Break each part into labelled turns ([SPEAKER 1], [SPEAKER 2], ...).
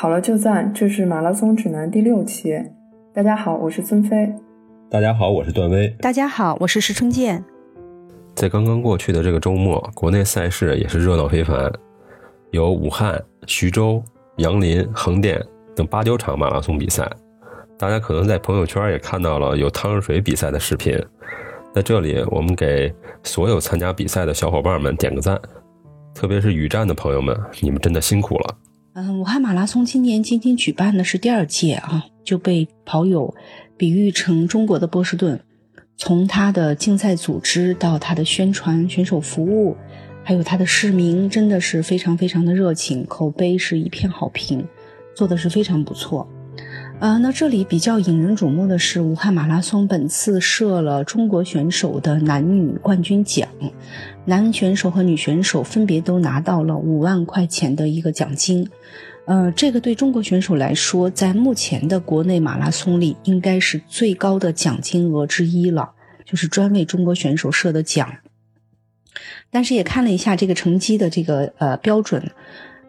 [SPEAKER 1] 好了就赞，这是马拉松指南第六期。大家好，我是孙飞。
[SPEAKER 2] 大家好，我是段威。
[SPEAKER 3] 大家好，我是石春健。
[SPEAKER 2] 在刚刚过去的这个周末，国内赛事也是热闹非凡，有武汉、徐州、杨林、横店等八九场马拉松比赛。大家可能在朋友圈也看到了有汤热水比赛的视频。在这里，我们给所有参加比赛的小伙伴们点个赞，特别是雨战的朋友们，你们真的辛苦了。
[SPEAKER 3] 嗯，武汉马拉松今年仅仅举办的是第二届啊，就被跑友比喻成中国的波士顿。从它的竞赛组织到它的宣传、选手服务，还有它的市民，真的是非常非常的热情，口碑是一片好评，做的是非常不错。呃，那这里比较引人瞩目的是，武汉马拉松本次设了中国选手的男女冠军奖，男选手和女选手分别都拿到了五万块钱的一个奖金。呃，这个对中国选手来说，在目前的国内马拉松里，应该是最高的奖金额之一了，就是专为中国选手设的奖。但是也看了一下这个成绩的这个呃标准。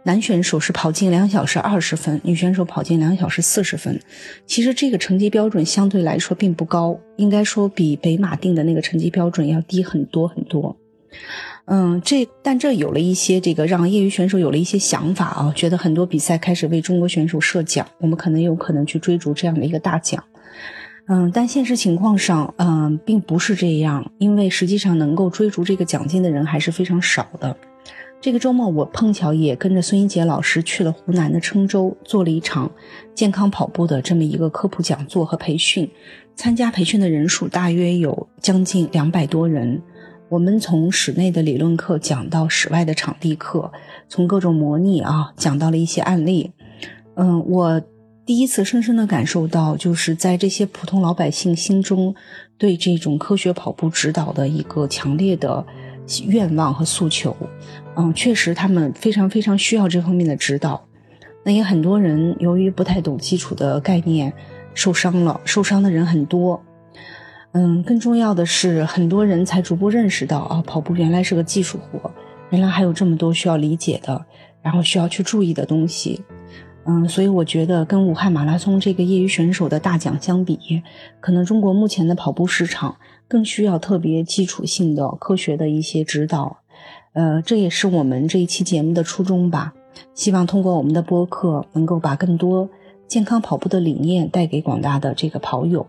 [SPEAKER 3] 男选手是跑进两小时二十分，女选手跑进两小时四十分。其实这个成绩标准相对来说并不高，应该说比北马定的那个成绩标准要低很多很多。嗯，这但这有了一些这个让业余选手有了一些想法啊，觉得很多比赛开始为中国选手设奖，我们可能有可能去追逐这样的一个大奖。嗯，但现实情况上，嗯，并不是这样，因为实际上能够追逐这个奖金的人还是非常少的。这个周末，我碰巧也跟着孙英杰老师去了湖南的郴州，做了一场健康跑步的这么一个科普讲座和培训。参加培训的人数大约有将近两百多人。我们从室内的理论课讲到室外的场地课，从各种模拟啊讲到了一些案例。嗯，我第一次深深的感受到，就是在这些普通老百姓心中，对这种科学跑步指导的一个强烈的。愿望和诉求，嗯，确实他们非常非常需要这方面的指导。那也很多人由于不太懂基础的概念受伤了，受伤的人很多。嗯，更重要的是，很多人才逐步认识到啊，跑步原来是个技术活，原来还有这么多需要理解的，然后需要去注意的东西。嗯，所以我觉得跟武汉马拉松这个业余选手的大奖相比，可能中国目前的跑步市场。更需要特别基础性的科学的一些指导，呃，这也是我们这一期节目的初衷吧。希望通过我们的播客，能够把更多健康跑步的理念带给广大的这个跑友。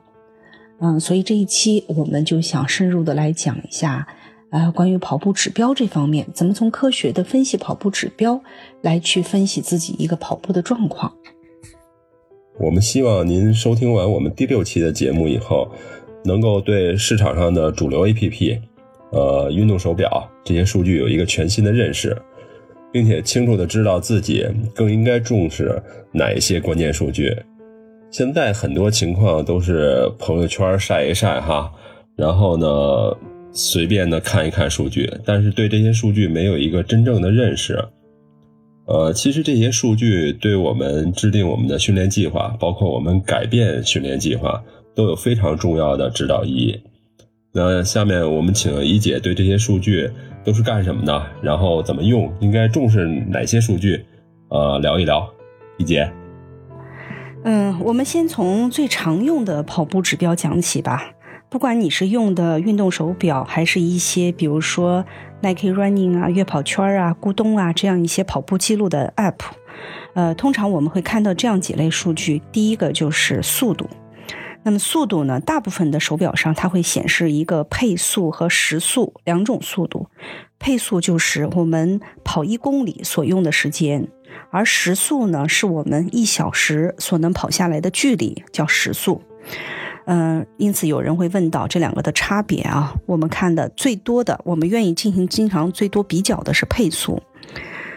[SPEAKER 3] 嗯，所以这一期我们就想深入的来讲一下，呃，关于跑步指标这方面，怎么从科学的分析跑步指标来去分析自己一个跑步的状况。
[SPEAKER 2] 我们希望您收听完我们第六期的节目以后。能够对市场上的主流 APP，呃，运动手表这些数据有一个全新的认识，并且清楚的知道自己更应该重视哪一些关键数据。现在很多情况都是朋友圈晒一晒哈，然后呢随便的看一看数据，但是对这些数据没有一个真正的认识。呃，其实这些数据对我们制定我们的训练计划，包括我们改变训练计划。都有非常重要的指导意义。那下面我们请一姐对这些数据都是干什么的，然后怎么用，应该重视哪些数据，呃，聊一聊。一姐，
[SPEAKER 3] 嗯，我们先从最常用的跑步指标讲起吧。不管你是用的运动手表，还是一些比如说 Nike Running 啊、悦跑圈啊、咕咚啊这样一些跑步记录的 App，呃，通常我们会看到这样几类数据。第一个就是速度。那么速度呢？大部分的手表上它会显示一个配速和时速两种速度。配速就是我们跑一公里所用的时间，而时速呢是我们一小时所能跑下来的距离，叫时速。嗯，因此有人会问到这两个的差别啊。我们看的最多的，我们愿意进行经常最多比较的是配速。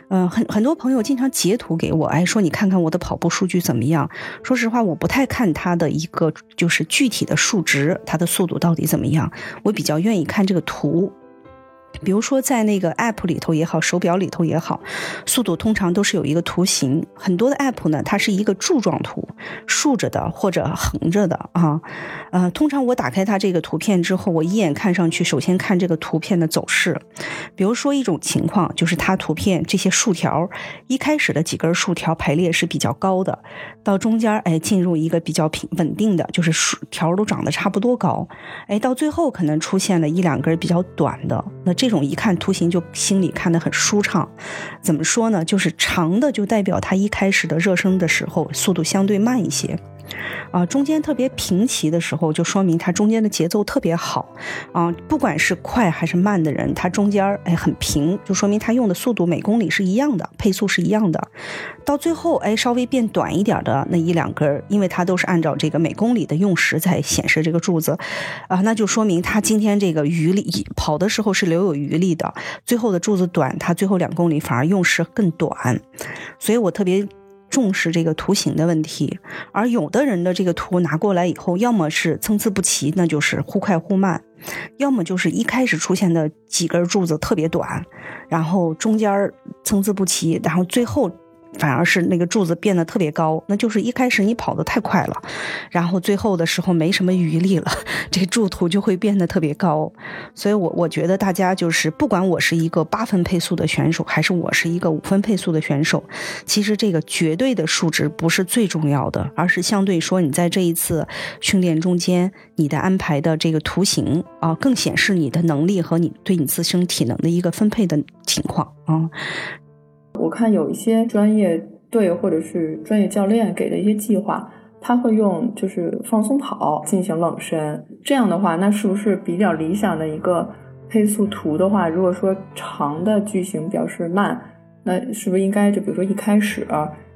[SPEAKER 3] 嗯，很很多朋友经常截图给我，哎，说你看看我的跑步数据怎么样？说实话，我不太看它的一个就是具体的数值，它的速度到底怎么样？我比较愿意看这个图。比如说，在那个 App 里头也好，手表里头也好，速度通常都是有一个图形。很多的 App 呢，它是一个柱状图，竖着的或者横着的啊。呃，通常我打开它这个图片之后，我一眼看上去，首先看这个图片的走势。比如说一种情况，就是它图片这些竖条，一开始的几根竖条排列是比较高的，到中间哎进入一个比较平稳定的，就是竖条都长得差不多高，哎，到最后可能出现了一两根比较短的，那这。种一看图形就心里看得很舒畅，怎么说呢？就是长的就代表它一开始的热身的时候速度相对慢一些。啊，中间特别平齐的时候，就说明它中间的节奏特别好。啊，不管是快还是慢的人，它中间儿哎很平，就说明它用的速度每公里是一样的，配速是一样的。到最后哎稍微变短一点的那一两根，因为它都是按照这个每公里的用时在显示这个柱子，啊，那就说明它今天这个余力跑的时候是留有余力的。最后的柱子短，它最后两公里反而用时更短。所以我特别。重视这个图形的问题，而有的人的这个图拿过来以后，要么是参差不齐，那就是忽快忽慢；要么就是一开始出现的几根柱子特别短，然后中间参差不齐，然后最后。反而是那个柱子变得特别高，那就是一开始你跑得太快了，然后最后的时候没什么余力了，这柱图就会变得特别高。所以，我我觉得大家就是，不管我是一个八分配速的选手，还是我是一个五分配速的选手，其实这个绝对的数值不是最重要的，而是相对说你在这一次训练中间，你的安排的这个图形啊，更显示你的能力和你对你自身体能的一个分配的情况啊。
[SPEAKER 1] 我看有一些专业队或者是专业教练给的一些计划，他会用就是放松跑进行冷身。这样的话，那是不是比较理想的一个配速图的话？如果说长的句型表示慢，那是不是应该就比如说一开始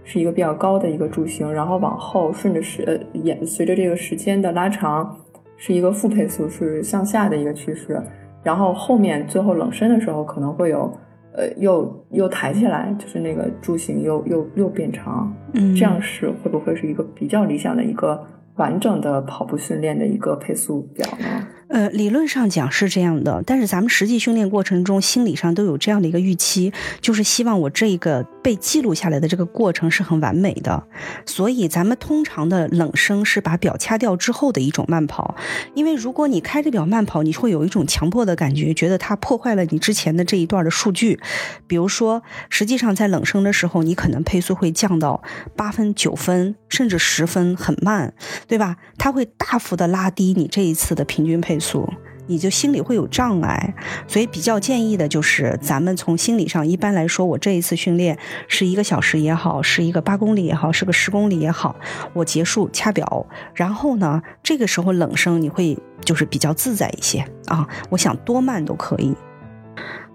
[SPEAKER 1] 是一个比较高的一个柱形，然后往后顺着时演随着这个时间的拉长，是一个负配速，是向下的一个趋势，然后后面最后冷身的时候可能会有。呃，又又抬起来，就是那个柱形又又又变长，
[SPEAKER 3] 嗯，
[SPEAKER 1] 这样是会不会是一个比较理想的一个完整的跑步训练的一个配速表呢？
[SPEAKER 3] 呃，理论上讲是这样的，但是咱们实际训练过程中，心理上都有这样的一个预期，就是希望我这个被记录下来的这个过程是很完美的。所以咱们通常的冷声是把表掐掉之后的一种慢跑，因为如果你开着表慢跑，你会有一种强迫的感觉，觉得它破坏了你之前的这一段的数据。比如说，实际上在冷声的时候，你可能配速会降到八分、九分，甚至十分，很慢，对吧？它会大幅的拉低你这一次的平均配。速，你就心里会有障碍，所以比较建议的就是，咱们从心理上一般来说，我这一次训练是一个小时也好，是一个八公里也好，是个十公里也好，我结束掐表，然后呢，这个时候冷声你会就是比较自在一些啊，我想多慢都可以。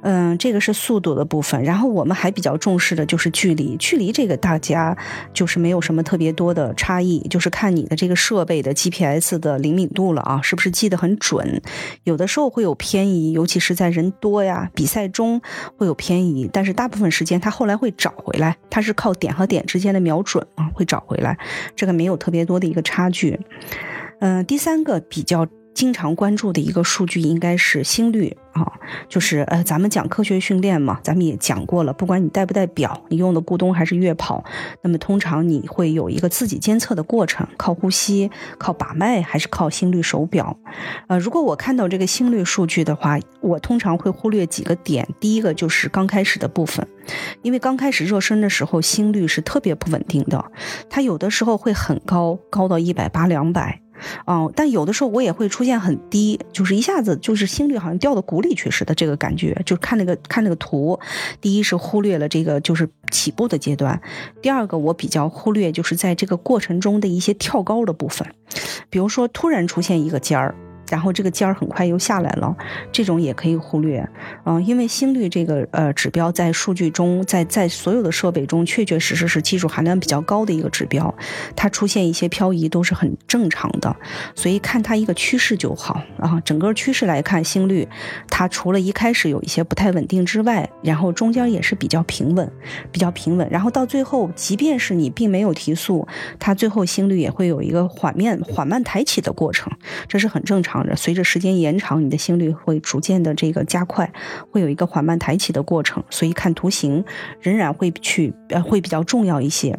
[SPEAKER 3] 嗯，这个是速度的部分，然后我们还比较重视的就是距离。距离这个大家就是没有什么特别多的差异，就是看你的这个设备的 GPS 的灵敏度了啊，是不是记得很准？有的时候会有偏移，尤其是在人多呀、比赛中会有偏移，但是大部分时间它后来会找回来，它是靠点和点之间的瞄准啊，会找回来，这个没有特别多的一个差距。嗯，第三个比较。经常关注的一个数据应该是心率啊，就是呃，咱们讲科学训练嘛，咱们也讲过了，不管你带不带表，你用的咕咚还是月跑，那么通常你会有一个自己监测的过程，靠呼吸、靠把脉还是靠心率手表？呃，如果我看到这个心率数据的话，我通常会忽略几个点，第一个就是刚开始的部分，因为刚开始热身的时候心率是特别不稳定的，它有的时候会很高，高到一百八、两百。哦，但有的时候我也会出现很低，就是一下子就是心率好像掉到谷里去似的这个感觉。就看那个看那个图，第一是忽略了这个就是起步的阶段，第二个我比较忽略就是在这个过程中的一些跳高的部分，比如说突然出现一个尖儿。然后这个尖儿很快又下来了，这种也可以忽略，嗯，因为心率这个呃指标在数据中，在在所有的设备中，确确实实是技术含量比较高的一个指标，它出现一些漂移都是很正常的，所以看它一个趋势就好啊。整个趋势来看，心率它除了一开始有一些不太稳定之外，然后中间也是比较平稳，比较平稳，然后到最后，即便是你并没有提速，它最后心率也会有一个缓慢缓慢抬起的过程，这是很正常。随着时间延长，你的心率会逐渐的这个加快，会有一个缓慢抬起的过程。所以看图形仍然会去呃会比较重要一些。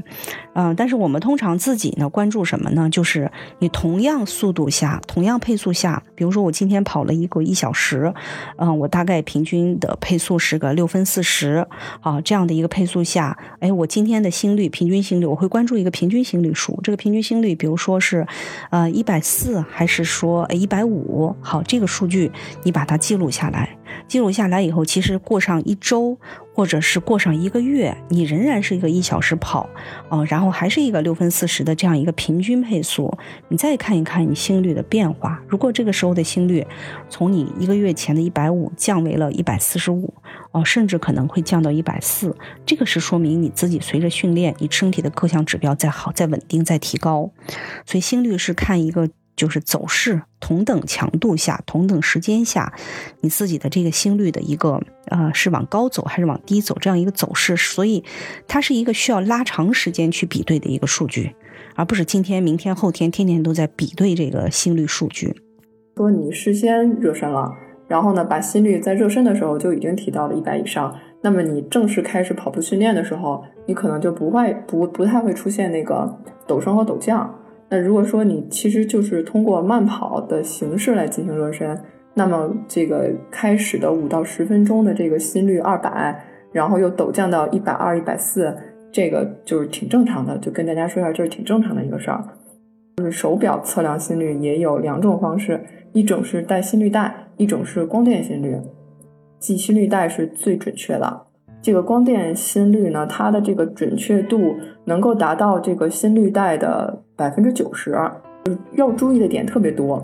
[SPEAKER 3] 嗯，但是我们通常自己呢关注什么呢？就是你同样速度下，同样配速下，比如说我今天跑了一个一小时，嗯，我大概平均的配速是个六分四十，啊，这样的一个配速下，哎，我今天的心率平均心率，我会关注一个平均心率数。这个平均心率，比如说是，呃，一百四，还是说一百五？好，这个数据你把它记录下来。记录下来以后，其实过上一周，或者是过上一个月，你仍然是一个一小时跑，哦，然后还是一个六分四十的这样一个平均配速。你再看一看你心率的变化，如果这个时候的心率从你一个月前的一百五降为了一百四十五，哦，甚至可能会降到一百四，这个是说明你自己随着训练，你身体的各项指标在好、在稳定、在提高。所以心率是看一个。就是走势同等强度下、同等时间下，你自己的这个心率的一个呃是往高走还是往低走这样一个走势，所以它是一个需要拉长时间去比对的一个数据，而不是今天、明天、后天天天都在比对这个心率数据。
[SPEAKER 1] 说你事先热身了，然后呢把心率在热身的时候就已经提到了一百以上，那么你正式开始跑步训练的时候，你可能就不会不不太会出现那个陡升和陡降。那如果说你其实就是通过慢跑的形式来进行热身，那么这个开始的五到十分钟的这个心率二百，然后又陡降到一百二、一百四，这个就是挺正常的。就跟大家说一下，这是挺正常的一个事儿。就是手表测量心率也有两种方式，一种是带心率带，一种是光电心率。记心率带是最准确的。这个光电心率呢，它的这个准确度能够达到这个心率带的百分之九十。要注意的点特别多，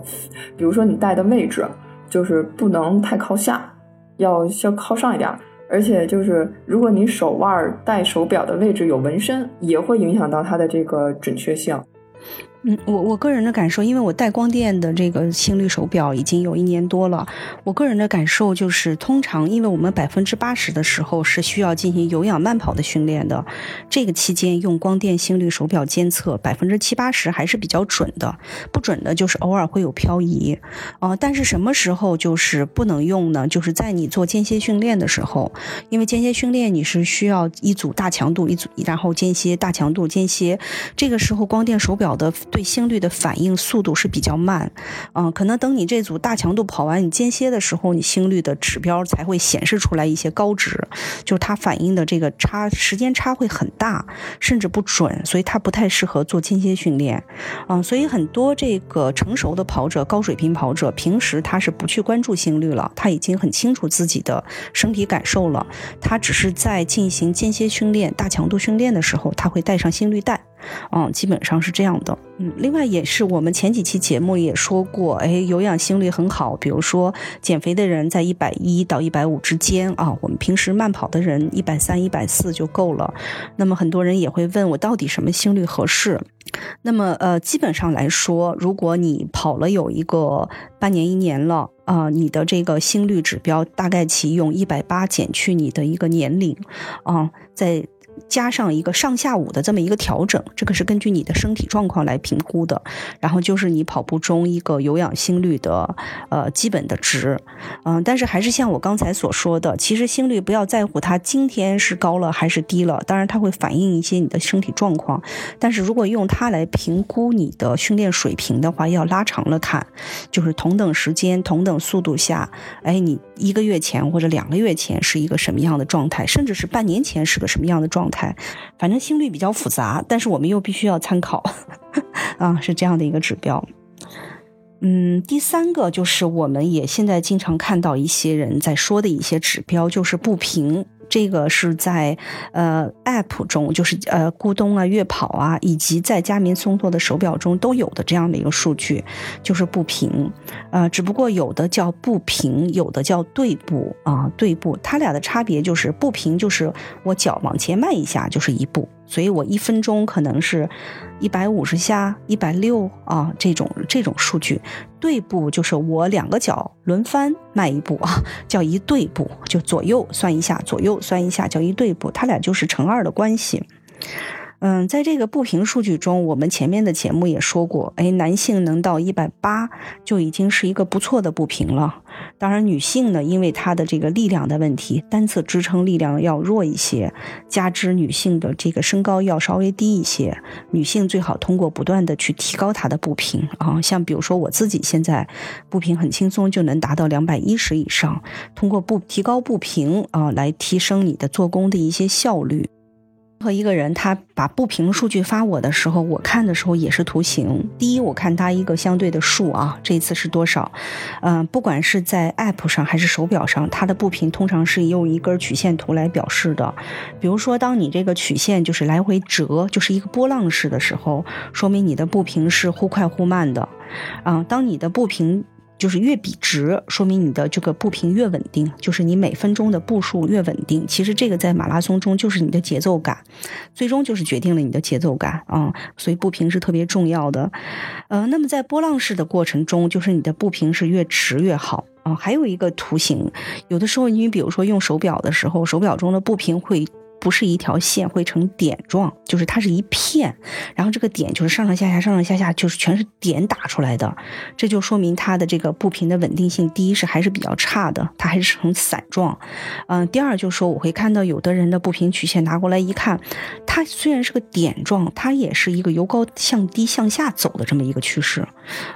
[SPEAKER 1] 比如说你戴的位置，就是不能太靠下，要要靠上一点。而且就是如果你手腕戴手表的位置有纹身，也会影响到它的这个准确性。
[SPEAKER 3] 嗯，我我个人的感受，因为我带光电的这个心率手表已经有一年多了，我个人的感受就是，通常因为我们百分之八十的时候是需要进行有氧慢跑的训练的，这个期间用光电心率手表监测百分之七八十还是比较准的，不准的就是偶尔会有漂移，啊，但是什么时候就是不能用呢？就是在你做间歇训练的时候，因为间歇训练你是需要一组大强度，一组然后间歇大强度间歇，这个时候光电手表的。对心率的反应速度是比较慢，嗯，可能等你这组大强度跑完，你间歇的时候，你心率的指标才会显示出来一些高值，就是它反应的这个差时间差会很大，甚至不准，所以它不太适合做间歇训练，嗯，所以很多这个成熟的跑者、高水平跑者，平时他是不去关注心率了，他已经很清楚自己的身体感受了，他只是在进行间歇训练、大强度训练的时候，他会带上心率带。嗯，基本上是这样的。嗯，另外也是我们前几期节目也说过，哎，有氧心率很好。比如说减肥的人在一百一到一百五之间啊，我们平时慢跑的人一百三、一百四就够了。那么很多人也会问我，到底什么心率合适？那么呃，基本上来说，如果你跑了有一个半年、一年了啊，你的这个心率指标大概其用一百八减去你的一个年龄啊，在。加上一个上下午的这么一个调整，这个是根据你的身体状况来评估的。然后就是你跑步中一个有氧心率的呃基本的值，嗯，但是还是像我刚才所说的，其实心率不要在乎它今天是高了还是低了，当然它会反映一些你的身体状况。但是如果用它来评估你的训练水平的话，要拉长了看，就是同等时间、同等速度下，哎，你一个月前或者两个月前是一个什么样的状态，甚至是半年前是个什么样的状。态，反正心率比较复杂，但是我们又必须要参考，啊，是这样的一个指标。嗯，第三个就是我们也现在经常看到一些人在说的一些指标，就是不平。这个是在呃 App 中，就是呃咕咚啊、悦跑啊，以及在佳明松拓的手表中都有的这样的一个数据，就是步频。呃，只不过有的叫步频，有的叫对步啊，对步。它俩的差别就是步频就是我脚往前迈一下就是一步。所以我一分钟可能是一百五十下、一百六啊，这种这种数据。对步就是我两个脚轮番迈一步啊，叫一对步，就左右算一下，左右算一下叫一对步，它俩就是乘二的关系。嗯，在这个步频数据中，我们前面的节目也说过，哎，男性能到一百八就已经是一个不错的步频了。当然，女性呢，因为她的这个力量的问题，单侧支撑力量要弱一些，加之女性的这个身高要稍微低一些，女性最好通过不断的去提高她的步频啊，像比如说我自己现在步频很轻松就能达到两百一十以上，通过步提高步频啊，来提升你的做工的一些效率。和一个人，他把不平数据发我的时候，我看的时候也是图形。第一，我看他一个相对的数啊，这一次是多少？嗯，不管是在 App 上还是手表上，它的步频通常是用一根曲线图来表示的。比如说，当你这个曲线就是来回折，就是一个波浪式的时候，说明你的步频是忽快忽慢的。啊，当你的步频。就是越笔直，说明你的这个步频越稳定，就是你每分钟的步数越稳定。其实这个在马拉松中就是你的节奏感，最终就是决定了你的节奏感啊。所以步频是特别重要的。呃，那么在波浪式的过程中，就是你的步频是越直越好啊。还有一个图形，有的时候你比如说用手表的时候，手表中的步频会。不是一条线会成点状，就是它是一片，然后这个点就是上上下下、上上下下，就是全是点打出来的，这就说明它的这个步频的稳定性，第一是还是比较差的，它还是呈散状。嗯，第二就是说我会看到有的人的步频曲线拿过来一看，它虽然是个点状，它也是一个由高向低向下走的这么一个趋势。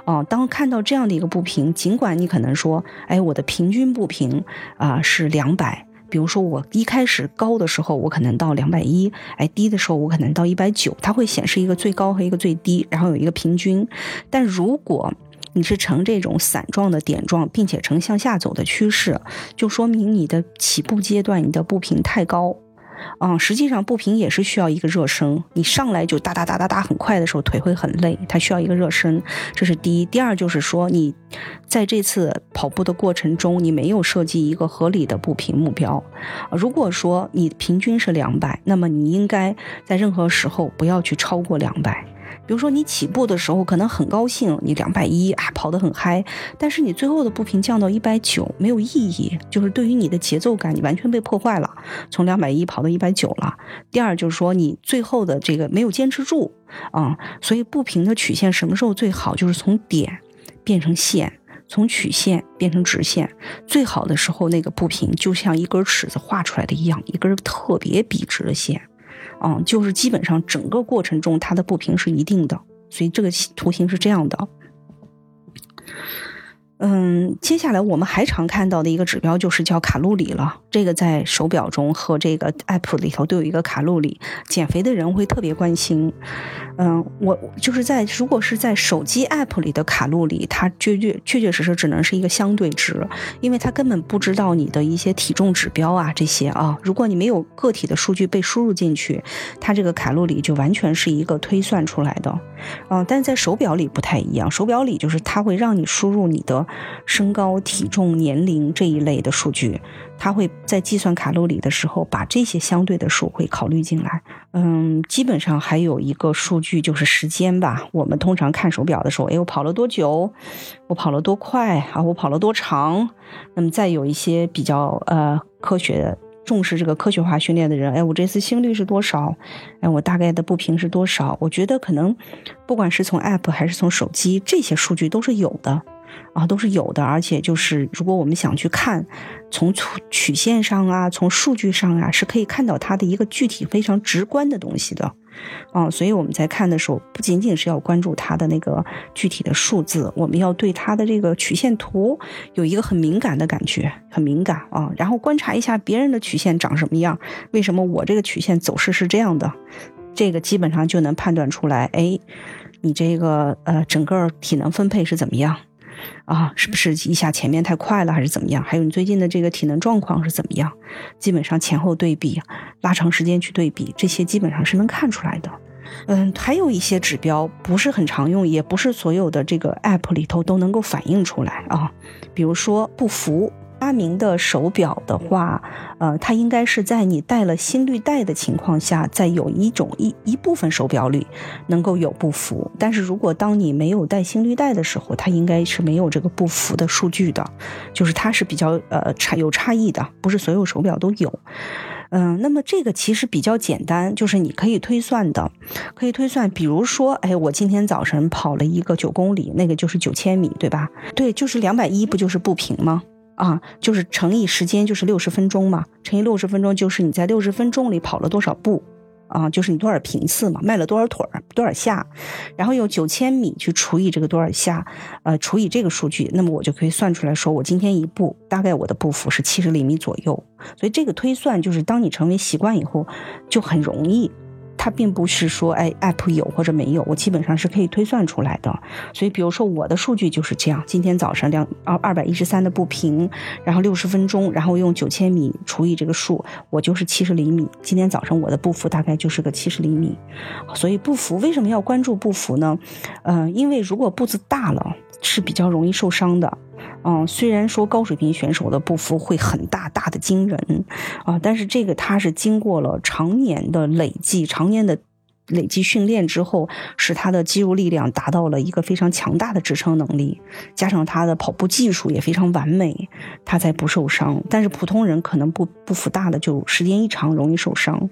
[SPEAKER 3] 哦，当看到这样的一个步频，尽管你可能说，哎，我的平均步频啊是两百。比如说，我一开始高的时候，我可能到两百一，哎，低的时候我可能到一百九，它会显示一个最高和一个最低，然后有一个平均。但如果你是呈这种散状的点状，并且呈向下走的趋势，就说明你的起步阶段你的步频太高。嗯，实际上步频也是需要一个热身。你上来就哒哒哒哒哒很快的时候，腿会很累，它需要一个热身，这是第一。第二就是说，你在这次跑步的过程中，你没有设计一个合理的步频目标。如果说你平均是两百，那么你应该在任何时候不要去超过两百。比如说你起步的时候可能很高兴，你两百一啊跑得很嗨，但是你最后的步频降到一百九没有意义，就是对于你的节奏感你完全被破坏了，从两百一跑到一百九了。第二就是说你最后的这个没有坚持住啊，所以步频的曲线什么时候最好？就是从点变成线，从曲线变成直线，最好的时候那个步频就像一根尺子画出来的一样，一根特别笔直的线。嗯，就是基本上整个过程中它的不平是一定的，所以这个图形是这样的。嗯，接下来我们还常看到的一个指标就是叫卡路里了。这个在手表中和这个 app 里头都有一个卡路里，减肥的人会特别关心。嗯，我就是在如果是在手机 app 里的卡路里，它确确确确实实只能是一个相对值，因为它根本不知道你的一些体重指标啊这些啊。如果你没有个体的数据被输入进去，它这个卡路里就完全是一个推算出来的。嗯，但在手表里不太一样，手表里就是它会让你输入你的身高、体重、年龄这一类的数据。它会在计算卡路里的时候，把这些相对的数会考虑进来。嗯，基本上还有一个数据就是时间吧。我们通常看手表的时候，哎，我跑了多久？我跑了多快？啊，我跑了多长？那么再有一些比较呃科学的重视这个科学化训练的人，哎，我这次心率是多少？哎，我大概的步频是多少？我觉得可能不管是从 App 还是从手机，这些数据都是有的。啊，都是有的，而且就是如果我们想去看，从曲曲线上啊，从数据上啊，是可以看到它的一个具体非常直观的东西的，啊，所以我们在看的时候，不仅仅是要关注它的那个具体的数字，我们要对它的这个曲线图有一个很敏感的感觉，很敏感啊，然后观察一下别人的曲线长什么样，为什么我这个曲线走势是这样的，这个基本上就能判断出来，哎，你这个呃整个体能分配是怎么样。啊，是不是一下前面太快了，还是怎么样？还有你最近的这个体能状况是怎么样？基本上前后对比，拉长时间去对比，这些基本上是能看出来的。嗯，还有一些指标不是很常用，也不是所有的这个 app 里头都能够反映出来啊，比如说不服。发明的手表的话，呃，它应该是在你带了心率带的情况下，在有一种一一部分手表里能够有步幅。但是如果当你没有带心率带的时候，它应该是没有这个步幅的数据的，就是它是比较呃差有差异的，不是所有手表都有。嗯，那么这个其实比较简单，就是你可以推算的，可以推算。比如说，哎，我今天早晨跑了一个九公里，那个就是九千米，对吧？对，就是两百一，不就是步频吗？啊，就是乘以时间，就是六十分钟嘛，乘以六十分钟，就是你在六十分钟里跑了多少步。啊，就是你多少频次嘛，迈了多少腿儿，多少下，然后用九千米去除以这个多少下，呃，除以这个数据，那么我就可以算出来说，我今天一步大概我的步幅是七十厘米左右。所以这个推算就是当你成为习惯以后，就很容易。它并不是说，哎，app 有或者没有，我基本上是可以推算出来的。所以，比如说我的数据就是这样：今天早上两二二百一十三的步频，然后六十分钟，然后用九千米除以这个数，我就是七十厘米。今天早上我的步幅大概就是个七十厘米。所以步幅为什么要关注步幅呢？嗯，因为如果步子大了，是比较容易受伤的。嗯，虽然说高水平选手的步幅会很大，大的惊人啊，但是这个他是经过了常年的累计、常年的累计训练之后，使他的肌肉力量达到了一个非常强大的支撑能力，加上他的跑步技术也非常完美，他才不受伤。但是普通人可能步步幅大的就时间一长容易受伤。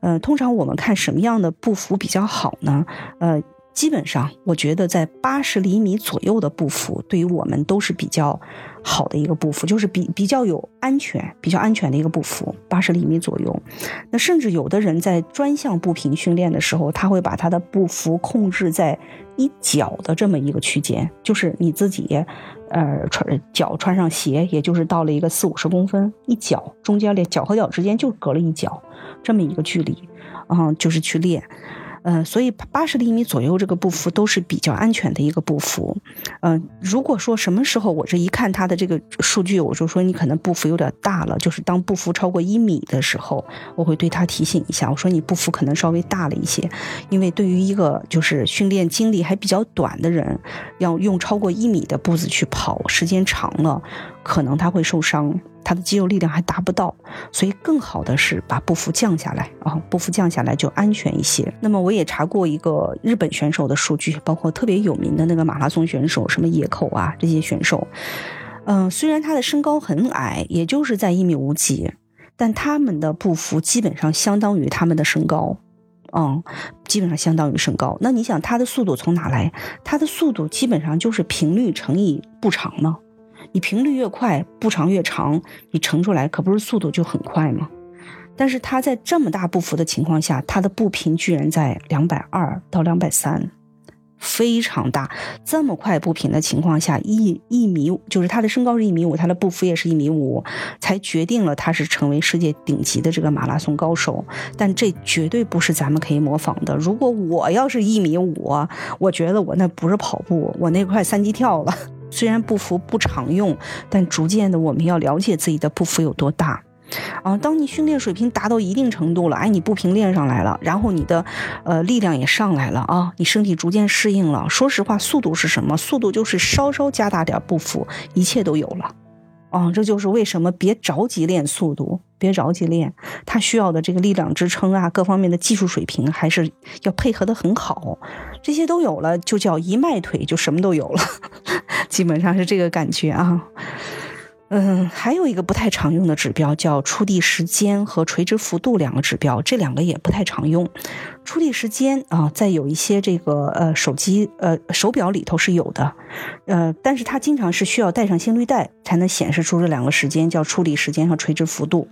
[SPEAKER 3] 呃，通常我们看什么样的步幅比较好呢？呃。基本上，我觉得在八十厘米左右的步幅，对于我们都是比较好的一个步幅，就是比比较有安全、比较安全的一个步幅。八十厘米左右，那甚至有的人在专项步频训练的时候，他会把他的步幅控制在一脚的这么一个区间，就是你自己，呃，穿脚穿上鞋，也就是到了一个四五十公分，一脚中间的脚和脚之间就隔了一脚这么一个距离，嗯，就是去练。嗯，所以八十厘米左右这个步幅都是比较安全的一个步幅。嗯，如果说什么时候我这一看它的这个数据，我就说你可能步幅有点大了，就是当步幅超过一米的时候，我会对他提醒一下，我说你步幅可能稍微大了一些，因为对于一个就是训练经历还比较短的人，要用超过一米的步子去跑，时间长了。可能他会受伤，他的肌肉力量还达不到，所以更好的是把步幅降下来啊，步幅降下来就安全一些。那么我也查过一个日本选手的数据，包括特别有名的那个马拉松选手，什么野口啊这些选手，嗯，虽然他的身高很矮，也就是在一米五几，但他们的步幅基本上相当于他们的身高，嗯，基本上相当于身高。那你想他的速度从哪来？他的速度基本上就是频率乘以步长嘛。你频率越快，步长越长，你乘出来可不是速度就很快吗？但是他在这么大步幅的情况下，他的步频居然在两百二到两百三，非常大。这么快步频的情况下，一一米就是他的身高是一米五，他的步幅也是一米五，才决定了他是成为世界顶级的这个马拉松高手。但这绝对不是咱们可以模仿的。如果我要是一米五，我觉得我那不是跑步，我那快三级跳了。虽然步幅不常用，但逐渐的我们要了解自己的步幅有多大，啊，当你训练水平达到一定程度了，哎，你步频练上来了，然后你的呃力量也上来了啊，你身体逐渐适应了。说实话，速度是什么？速度就是稍稍加大点步幅，一切都有了。啊，这就是为什么别着急练速度，别着急练，它需要的这个力量支撑啊，各方面的技术水平还是要配合的很好，这些都有了，就叫一迈腿就什么都有了，基本上是这个感觉啊。嗯，还有一个不太常用的指标叫触地时间和垂直幅度两个指标，这两个也不太常用。触地时间啊，在有一些这个呃手机呃手表里头是有的，呃，但是它经常是需要带上心率带才能显示出这两个时间，叫触地时间和垂直幅度。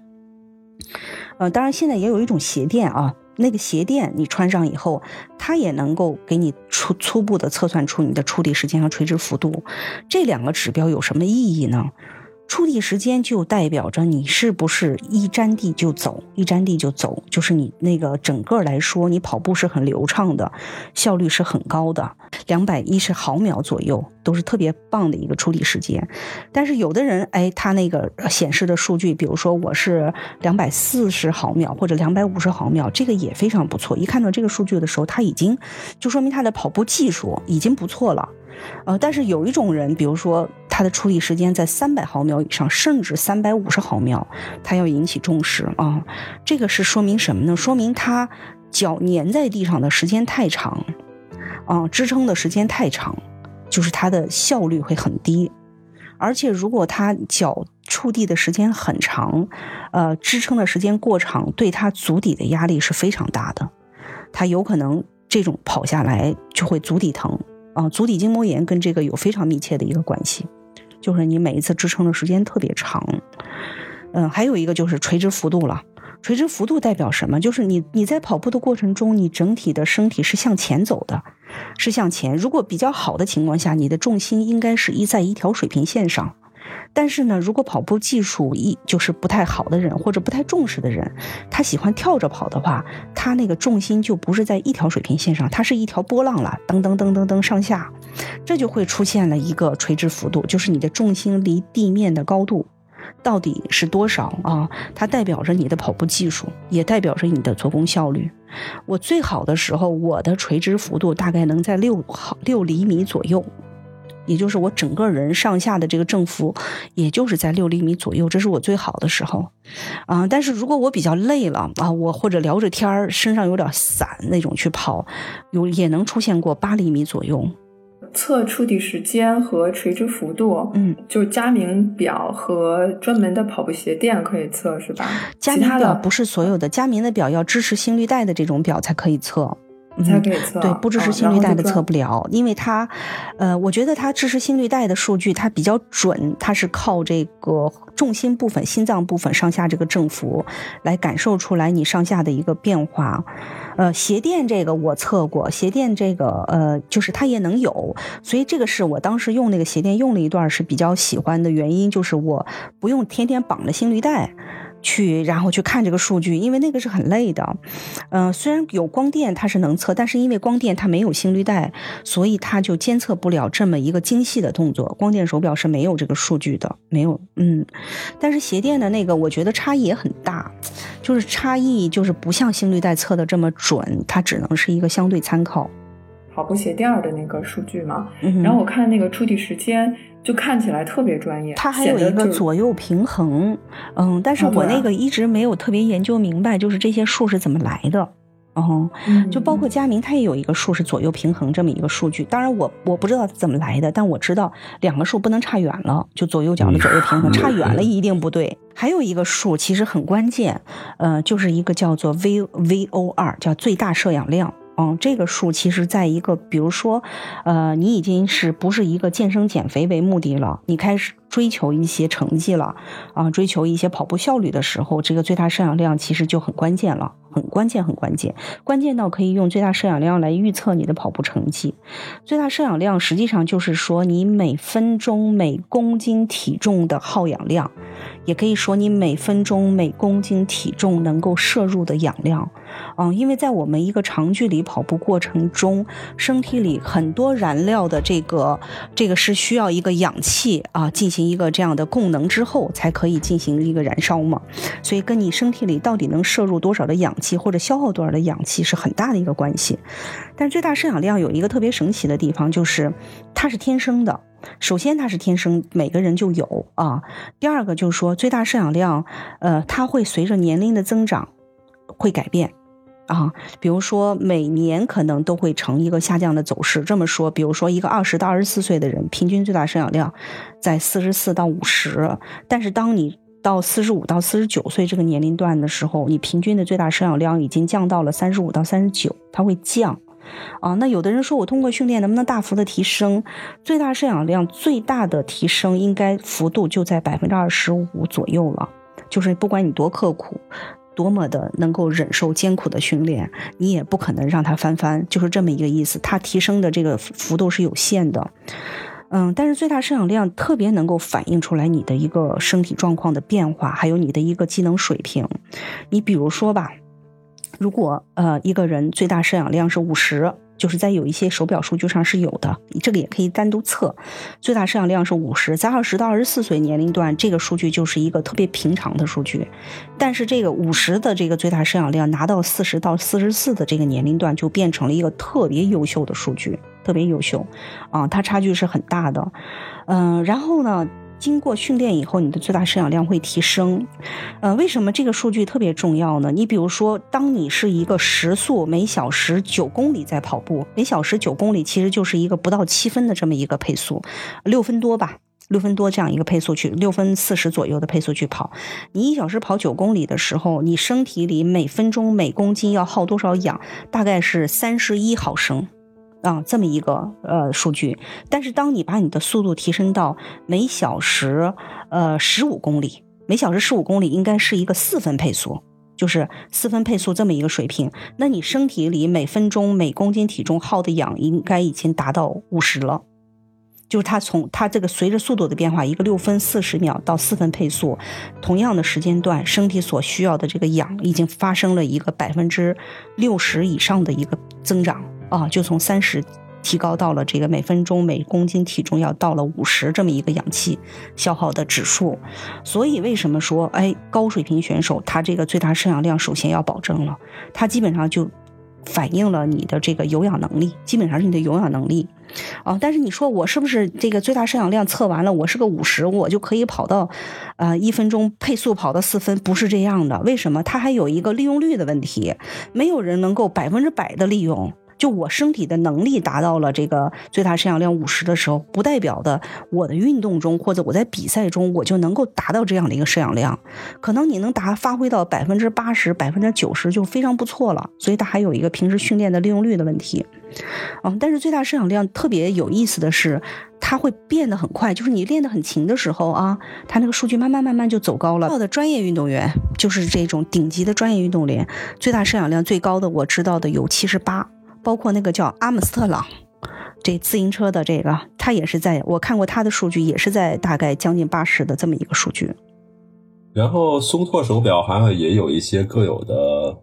[SPEAKER 3] 呃，当然现在也有一种鞋垫啊，那个鞋垫你穿上以后，它也能够给你初初步的测算出你的触地时间和垂直幅度。这两个指标有什么意义呢？触地时间就代表着你是不是一沾地就走，一沾地就走，就是你那个整个来说，你跑步是很流畅的，效率是很高的，两百一十毫秒左右都是特别棒的一个触地时间。但是有的人，哎，他那个显示的数据，比如说我是两百四十毫秒或者两百五十毫秒，这个也非常不错。一看到这个数据的时候，他已经就说明他的跑步技术已经不错了。呃，但是有一种人，比如说他的处理时间在三百毫秒以上，甚至三百五十毫秒，他要引起重视啊。这个是说明什么呢？说明他脚粘在地上的时间太长，啊，支撑的时间太长，就是他的效率会很低。而且如果他脚触地的时间很长，呃，支撑的时间过长，对他足底的压力是非常大的。他有可能这种跑下来就会足底疼啊，足底筋膜炎跟这个有非常密切的一个关系，就是你每一次支撑的时间特别长。嗯，还有一个就是垂直幅度了。垂直幅度代表什么？就是你你在跑步的过程中，你整体的身体是向前走的，是向前。如果比较好的情况下，你的重心应该是一在一条水平线上。但是呢，如果跑步技术一就是不太好的人或者不太重视的人，他喜欢跳着跑的话，他那个重心就不是在一条水平线上，它是一条波浪了，噔噔噔噔噔上下，这就会出现了一个垂直幅度，就是你的重心离地面的高度。到底是多少啊？它代表着你的跑步技术，也代表着你的做工效率。我最好的时候，我的垂直幅度大概能在六毫六厘米左右，也就是我整个人上下的这个振幅，也就是在六厘米左右，这是我最好的时候。啊，但是如果我比较累了啊，我或者聊着天儿，身上有点散那种去跑，有也能出现过八厘米左右。
[SPEAKER 1] 测触底时间和垂直幅度，
[SPEAKER 3] 嗯，
[SPEAKER 1] 就是佳明表和专门的跑步鞋垫可以测，是吧？
[SPEAKER 3] 佳明表不是所有的，佳明的表要支持心率带的这种表才可以测。
[SPEAKER 1] 才可以测，
[SPEAKER 3] 对，不支持心率带的测不了，因为它，呃，我觉得它支持心率带的数据它比较准，它是靠这个重心部分、心脏部分上下这个振幅来感受出来你上下的一个变化。呃，鞋垫这个我测过，鞋垫这个呃，就是它也能有，所以这个是我当时用那个鞋垫用了一段是比较喜欢的原因，就是我不用天天绑着心率带。去，然后去看这个数据，因为那个是很累的。嗯，虽然有光电它是能测，但是因为光电它没有心率带，所以它就监测不了这么一个精细的动作。光电手表是没有这个数据的，没有。嗯，但是鞋垫的那个，我觉得差异也很大，就是差异就是不像心率带测的这么准，它只能是一个相对参考。
[SPEAKER 1] 跑步鞋垫的那个数据嘛，然后我看那个触地时间。就看起来特别专业，
[SPEAKER 3] 它还有一个左右平衡，嗯，但是我那个一直没有特别研究明白，就是这些数是怎么来的，哦，就包括佳明，它也有一个数是左右平衡这么一个数据，当然我我不知道怎么来的，但我知道两个数不能差远了，就左右脚的左右平衡差远了一定不对。还有一个数其实很关键，呃，就是一个叫做 V V O 二，叫最大摄氧量。嗯，这个数其实在一个，比如说，呃，你已经是不是一个健身减肥为目的了？你开始追求一些成绩了，啊，追求一些跑步效率的时候，这个最大摄氧量其实就很关键了，很关键，很关键，关键到可以用最大摄氧量来预测你的跑步成绩。最大摄氧量实际上就是说你每分钟每公斤体重的耗氧量，也可以说你每分钟每公斤体重能够摄入的氧量。嗯，因为在我们一个长距离跑步过程中，身体里很多燃料的这个这个是需要一个氧气啊进行一个这样的供能之后，才可以进行一个燃烧嘛。所以跟你身体里到底能摄入多少的氧气或者消耗多少的氧气是很大的一个关系。但最大摄氧量有一个特别神奇的地方，就是它是天生的。首先它是天生每个人就有啊。第二个就是说最大摄氧量，呃，它会随着年龄的增长会改变。啊，比如说每年可能都会呈一个下降的走势。这么说，比如说一个二十到二十四岁的人，平均最大摄氧量在四十四到五十，但是当你到四十五到四十九岁这个年龄段的时候，你平均的最大摄氧量已经降到了三十五到三十九，它会降。啊，那有的人说我通过训练能不能大幅的提升最大摄氧量？最大的提升应该幅度就在百分之二十五左右了，就是不管你多刻苦。多么的能够忍受艰苦的训练，你也不可能让他翻番，就是这么一个意思。它提升的这个幅度是有限的，嗯，但是最大摄氧量特别能够反映出来你的一个身体状况的变化，还有你的一个机能水平。你比如说吧，如果呃一个人最大摄氧量是五十。就是在有一些手表数据上是有的，这个也可以单独测。最大摄氧量是五十，在二十到二十四岁年龄段，这个数据就是一个特别平常的数据。但是这个五十的这个最大摄氧量拿到四十到四十四的这个年龄段，就变成了一个特别优秀的数据，特别优秀啊，它差距是很大的。嗯，然后呢？经过训练以后，你的最大摄氧量会提升。呃，为什么这个数据特别重要呢？你比如说，当你是一个时速每小时九公里在跑步，每小时九公里其实就是一个不到七分的这么一个配速，六分多吧。六分多这样一个配速去，六分四十左右的配速去跑，你一小时跑九公里的时候，你身体里每分钟每公斤要耗多少氧？大概是三十一毫升，啊，这么一个呃数据。但是当你把你的速度提升到每小时呃十五公里，每小时十五公里应该是一个四分配速，就是四分配速这么一个水平，那你身体里每分钟每公斤体重耗的氧应该已经达到五十了。就是它从它这个随着速度的变化，一个六分四十秒到四分配速，同样的时间段，身体所需要的这个氧已经发生了一个百分之六十以上的一个增长啊，就从三十提高到了这个每分钟每公斤体重要到了五十这么一个氧气消耗的指数。所以为什么说哎高水平选手他这个最大摄氧量首先要保证了，他基本上就反映了你的这个有氧能力，基本上是你的有氧能力。哦，但是你说我是不是这个最大摄氧量测完了，我是个五十，我就可以跑到，呃，一分钟配速跑到四分？不是这样的，为什么？它还有一个利用率的问题，没有人能够百分之百的利用。就我身体的能力达到了这个最大摄氧量五十的时候，不代表的我的运动中或者我在比赛中我就能够达到这样的一个摄氧量。可能你能达发挥到百分之八十、百分之九十就非常不错了。所以它还有一个平时训练的利用率的问题。嗯，但是最大摄氧量特别有意思的是，它会变得很快。就是你练得很勤的时候啊，它那个数据慢慢慢慢就走高了。到的专业运动员就是这种顶级的专业运动员，最大摄氧量最高的我知道的有七十八。包括那个叫阿姆斯特朗，这自行车的这个，他也是在我看过他的数据，也是在大概将近八十的这么一个数据。
[SPEAKER 2] 然后松拓手表好像也有一些各有的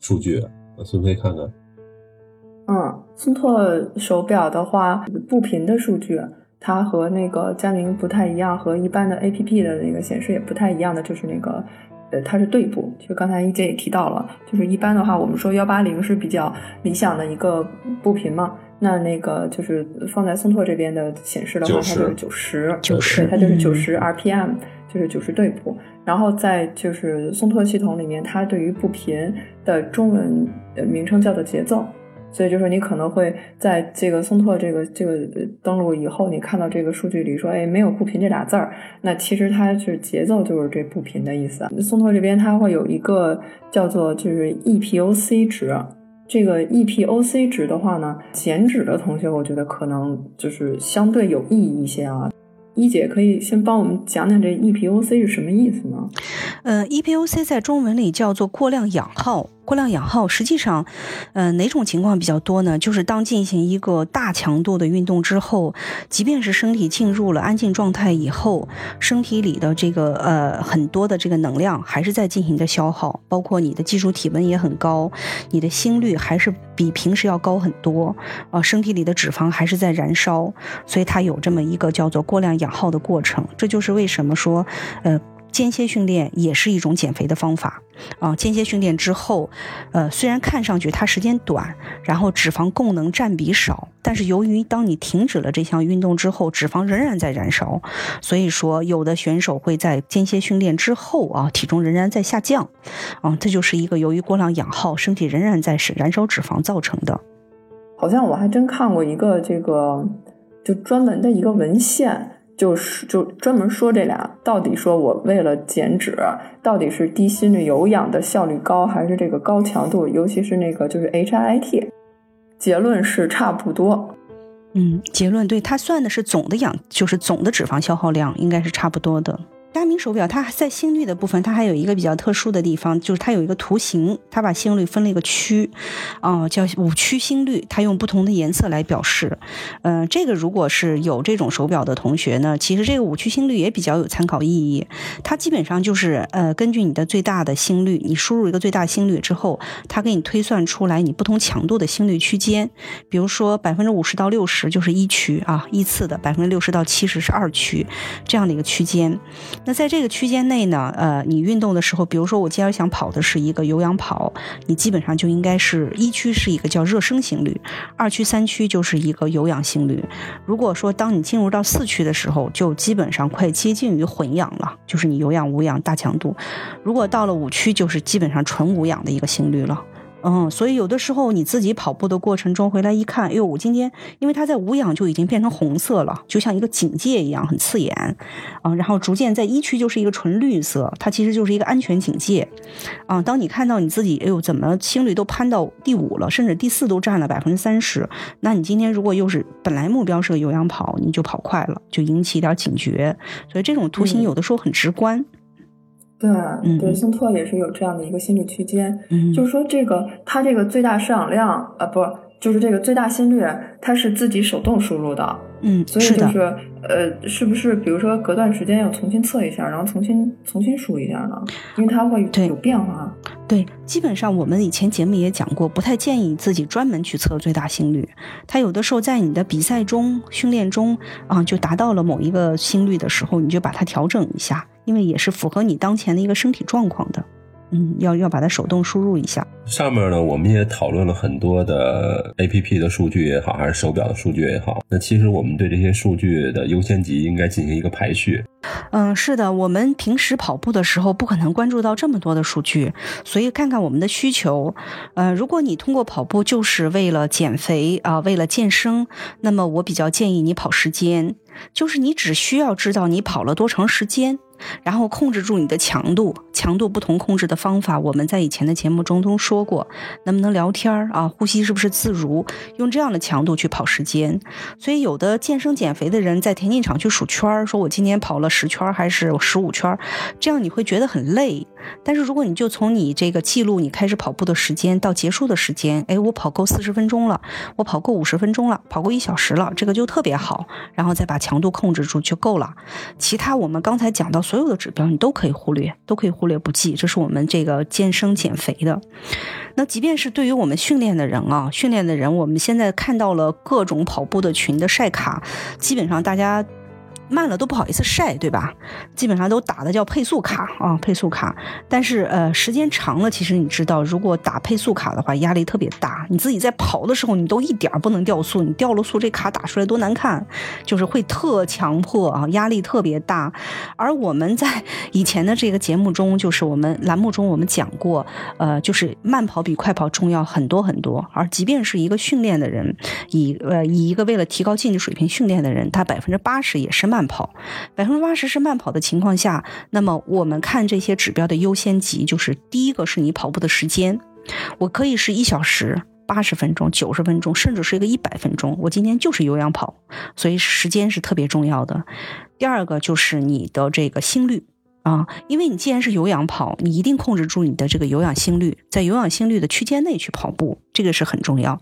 [SPEAKER 2] 数据，孙飞看看。
[SPEAKER 1] 嗯，松拓手表的话，步频的数据，它和那个佳明不太一样，和一般的 A P P 的那个显示也不太一样的，就是那个。它是对步，就刚才一姐也提到了，就是一般的话，我们说幺八零是比较理想的一个步频嘛。那那个就是放在松拓这边的显示的话，它就是九十，
[SPEAKER 3] 九十，
[SPEAKER 1] 它就是九十 RPM，就是九十对步。然后在就是松拓系统里面，它对于步频的中文名称叫做节奏。所以就是你可能会在这个松拓这个这个登录以后，你看到这个数据里说，哎，没有步频这俩字儿，那其实它是节奏，就是这步频的意思。松拓这边它会有一个叫做就是 EPOC 值，这个 EPOC 值的话呢，减脂的同学我觉得可能就是相对有意义一些啊。一姐可以先帮我们讲讲这 EPOC 是什么意思吗？
[SPEAKER 3] 呃，EPOC 在中文里叫做过量氧耗。过量氧耗实际上，呃，哪种情况比较多呢？就是当进行一个大强度的运动之后，即便是身体进入了安静状态以后，身体里的这个呃很多的这个能量还是在进行着消耗，包括你的基础体温也很高，你的心率还是比平时要高很多，啊，身体里的脂肪还是在燃烧，所以它有这么一个叫做过量氧耗的过程。这就是为什么说，呃。间歇训练也是一种减肥的方法啊！间歇训练之后，呃，虽然看上去它时间短，然后脂肪供能占比少，但是由于当你停止了这项运动之后，脂肪仍然在燃烧，所以说有的选手会在间歇训练之后啊，体重仍然在下降，啊，这就是一个由于过量氧耗，身体仍然在是燃烧脂肪造成的。
[SPEAKER 1] 好像我还真看过一个这个，就专门的一个文献。就是就专门说这俩到底说我为了减脂，到底是低心率有氧的效率高，还是这个高强度，尤其是那个就是 HIIT，结论是差不多。
[SPEAKER 3] 嗯，结论对他算的是总的氧，就是总的脂肪消耗量应该是差不多的。佳明手表，它在心率的部分，它还有一个比较特殊的地方，就是它有一个图形，它把心率分了一个区，啊，叫五区心率，它用不同的颜色来表示。嗯，这个如果是有这种手表的同学呢，其实这个五区心率也比较有参考意义。它基本上就是呃，根据你的最大的心率，你输入一个最大心率之后，它给你推算出来你不同强度的心率区间。比如说百分之五十到六十就是一区啊，依次的百分之六十到七十是二区，这样的一个区间。那在这个区间内呢，呃，你运动的时候，比如说我今儿想跑的是一个有氧跑，你基本上就应该是一区是一个叫热身心率，二区、三区就是一个有氧心率。如果说当你进入到四区的时候，就基本上快接近于混氧了，就是你有氧无氧大强度。如果到了五区，就是基本上纯无氧的一个心率了。嗯，所以有的时候你自己跑步的过程中回来一看，哎呦，我今天因为它在无氧就已经变成红色了，就像一个警戒一样，很刺眼啊。然后逐渐在一区就是一个纯绿色，它其实就是一个安全警戒啊。当你看到你自己，哎呦，怎么心率都攀到第五了，甚至第四都占了百分之三十，那你今天如果又是本来目标是个有氧跑，你就跑快了，就引起一点警觉。所以这种图形有的时候很直观。
[SPEAKER 1] 对，对，宋拓也是有这样的一个心理区间，就是说这个它这个最大摄氧量啊，不，就是这个最大心率，它是自己手动输入的，
[SPEAKER 3] 嗯，
[SPEAKER 1] 所以就是呃，是不是比如说隔段时间要重新测一下，然后重新重新输一下呢？因为它会有变化。
[SPEAKER 3] 对，基本上我们以前节目也讲过，不太建议自己专门去测最大心率。它有的时候在你的比赛中、训练中啊，就达到了某一个心率的时候，你就把它调整一下。因为也是符合你当前的一个身体状况的，嗯，要要把它手动输入一下。
[SPEAKER 2] 上面呢，我们也讨论了很多的 A P P 的数据也好，还是手表的数据也好。那其实我们对这些数据的优先级应该进行一个排序。
[SPEAKER 3] 嗯，是的，我们平时跑步的时候不可能关注到这么多的数据，所以看看我们的需求。呃，如果你通过跑步就是为了减肥啊，为了健身，那么我比较建议你跑时间，就是你只需要知道你跑了多长时间。然后控制住你的强度，强度不同控制的方法，我们在以前的节目中都说过。能不能聊天儿啊？呼吸是不是自如？用这样的强度去跑时间。所以有的健身减肥的人在田径场去数圈儿，说我今天跑了十圈还是十五圈，这样你会觉得很累。但是如果你就从你这个记录你开始跑步的时间到结束的时间，哎，我跑够四十分钟了，我跑够五十分钟了，跑够一小时了，这个就特别好。然后再把强度控制住就够了。其他我们刚才讲到。所有的指标你都可以忽略，都可以忽略不计。这是我们这个健身减肥的。那即便是对于我们训练的人啊，训练的人，我们现在看到了各种跑步的群的晒卡，基本上大家。慢了都不好意思晒，对吧？基本上都打的叫配速卡啊，配速卡。但是呃，时间长了，其实你知道，如果打配速卡的话，压力特别大。你自己在跑的时候，你都一点不能掉速，你掉了速，这卡打出来多难看，就是会特强迫啊，压力特别大。而我们在以前的这个节目中，就是我们栏目中我们讲过，呃，就是慢跑比快跑重要很多很多。而即便是一个训练的人，以呃以一个为了提高竞技水平训练的人，他百分之八十也是。慢慢跑，百分之八十是慢跑的情况下，那么我们看这些指标的优先级，就是第一个是你跑步的时间，我可以是一小时、八十分钟、九十分钟，甚至是一个一百分钟，我今天就是有氧跑，所以时间是特别重要的。第二个就是你的这个心率。啊，因为你既然是有氧跑，你一定控制住你的这个有氧心率，在有氧心率的区间内去跑步，这个是很重要。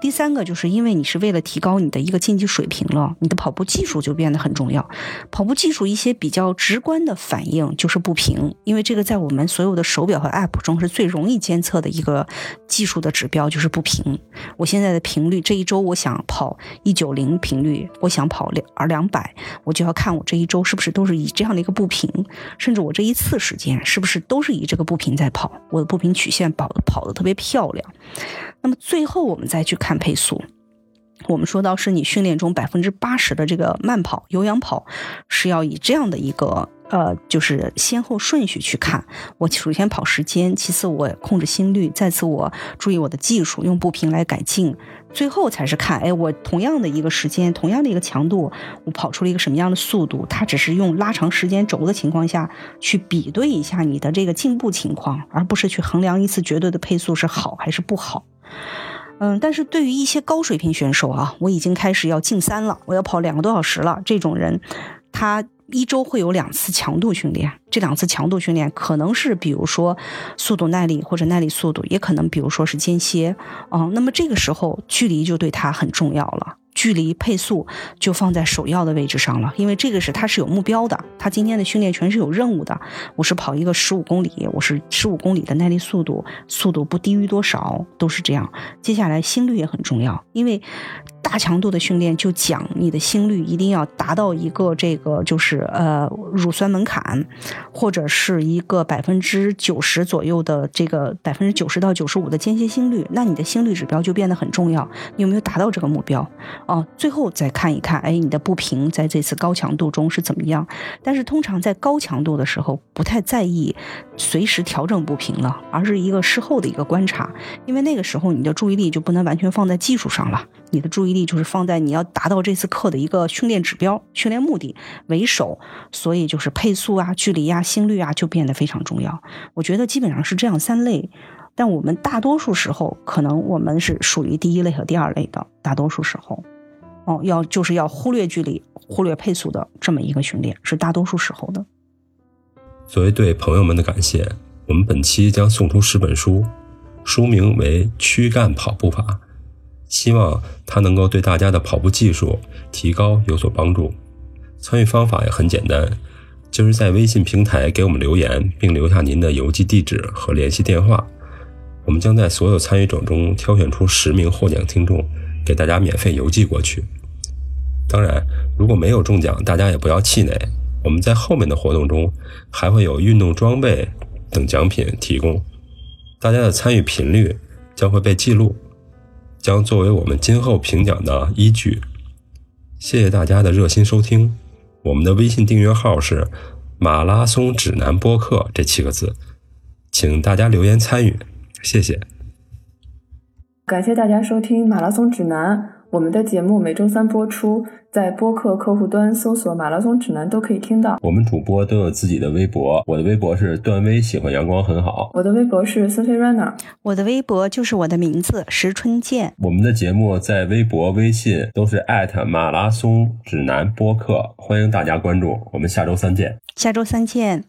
[SPEAKER 3] 第三个就是因为你是为了提高你的一个竞技水平了，你的跑步技术就变得很重要。跑步技术一些比较直观的反应就是步频，因为这个在我们所有的手表和 App 中是最容易监测的一个技术的指标，就是步频。我现在的频率，这一周我想跑一九零频率，我想跑两而两百，我就要看我这一周是不是都是以这样的一个步频。甚至我这一次时间是不是都是以这个步频在跑？我的步频曲线跑的跑的特别漂亮。那么最后我们再去看配速，我们说到是你训练中百分之八十的这个慢跑有氧跑是要以这样的一个。呃，就是先后顺序去看。我首先跑时间，其次我控制心率，再次我注意我的技术，用步频来改进，最后才是看，哎，我同样的一个时间，同样的一个强度，我跑出了一个什么样的速度？它只是用拉长时间轴的情况下去比对一下你的这个进步情况，而不是去衡量一次绝对的配速是好还是不好。嗯，但是对于一些高水平选手啊，我已经开始要进三了，我要跑两个多小时了，这种人，他。一周会有两次强度训练，这两次强度训练可能是比如说速度耐力或者耐力速度，也可能比如说是间歇，嗯，那么这个时候距离就对他很重要了。距离配速就放在首要的位置上了，因为这个是他是有目标的，他今天的训练全是有任务的。我是跑一个十五公里，我是十五公里的耐力速度，速度不低于多少都是这样。接下来心率也很重要，因为大强度的训练就讲你的心率一定要达到一个这个就是呃乳酸门槛，或者是一个百分之九十左右的这个百分之九十到九十五的间歇心率，那你的心率指标就变得很重要。你有没有达到这个目标？哦，最后再看一看，哎，你的步频在这次高强度中是怎么样？但是通常在高强度的时候，不太在意随时调整步频了，而是一个事后的一个观察，因为那个时候你的注意力就不能完全放在技术上了，你的注意力就是放在你要达到这次课的一个训练指标、训练目的为首，所以就是配速啊、距离啊、心率啊就变得非常重要。我觉得基本上是这样三类。但我们大多数时候，可能我们是属于第一类和第二类的。大多数时候。哦，要就是要忽略距离、忽略配速的这么一个训练，是大多数时候的。
[SPEAKER 2] 作为对朋友们的感谢，我们本期将送出十本书，书名为《躯干跑步法》，希望它能够对大家的跑步技术提高有所帮助。参与方法也很简单，就是在微信平台给我们留言，并留下您的邮寄地址和联系电话，我们将在所有参与者中挑选出十名获奖听众。给大家免费邮寄过去。当然，如果没有中奖，大家也不要气馁。我们在后面的活动中还会有运动装备等奖品提供，大家的参与频率将会被记录，将作为我们今后评奖的依据。谢谢大家的热心收听。我们的微信订阅号是“马拉松指南播客”这七个字，请大家留言参与，谢谢。
[SPEAKER 1] 感谢大家收听《马拉松指南》，我们的节目每周三播出，在播客客户端搜索“马拉松指南”都可以听到。
[SPEAKER 2] 我们主播都有自己的微博，我的微博是段威，喜欢阳光很好。
[SPEAKER 1] 我的微博是 Sophie Runner，
[SPEAKER 3] 我的微博就是我的名字石春健。
[SPEAKER 2] 我们的节目在微博、微信都是艾特马拉松指南播客，欢迎大家关注。我们下周三见。
[SPEAKER 3] 下周三见。